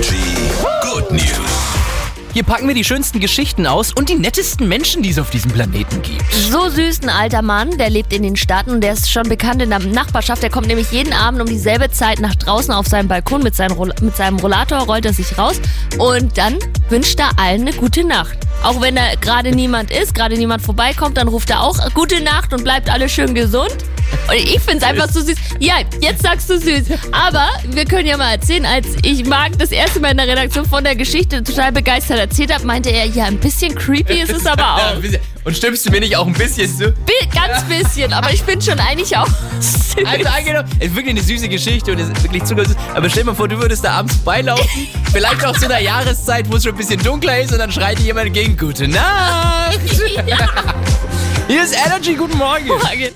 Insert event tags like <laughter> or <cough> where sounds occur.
Energy Good News. Hier packen wir die schönsten Geschichten aus und die nettesten Menschen, die es auf diesem Planeten gibt. So süß ein alter Mann, der lebt in den Staaten und der ist schon bekannt in der Nachbarschaft. Der kommt nämlich jeden Abend um dieselbe Zeit nach draußen auf seinem Balkon mit, seinem Roll- mit seinem Rollator, rollt er sich raus und dann wünscht er allen eine gute Nacht. Auch wenn da gerade niemand ist, gerade niemand vorbeikommt, dann ruft er auch gute Nacht und bleibt alle schön gesund. Und ich finde es einfach so süß. Ja, jetzt sagst du süß. Aber wir können ja mal erzählen, als ich Marc das erste Mal in der Redaktion von der Geschichte total begeistert erzählt habe, meinte er, ja, ein bisschen creepy ist es aber auch. Und stimmst du mir nicht auch ein bisschen zu? Bi- Ganz bisschen, aber ich bin schon eigentlich auch <laughs> süß. Also angenommen, es ist wirklich eine süße Geschichte und es ist wirklich zuckersüß. Aber stell dir mal vor, du würdest da abends beilaufen, vielleicht auch zu einer Jahreszeit, wo es schon ein bisschen dunkler ist und dann schreit dir jemand entgegen, gute Nacht. Ja. <laughs> Hier ist Energy, guten Morgen. Morgen.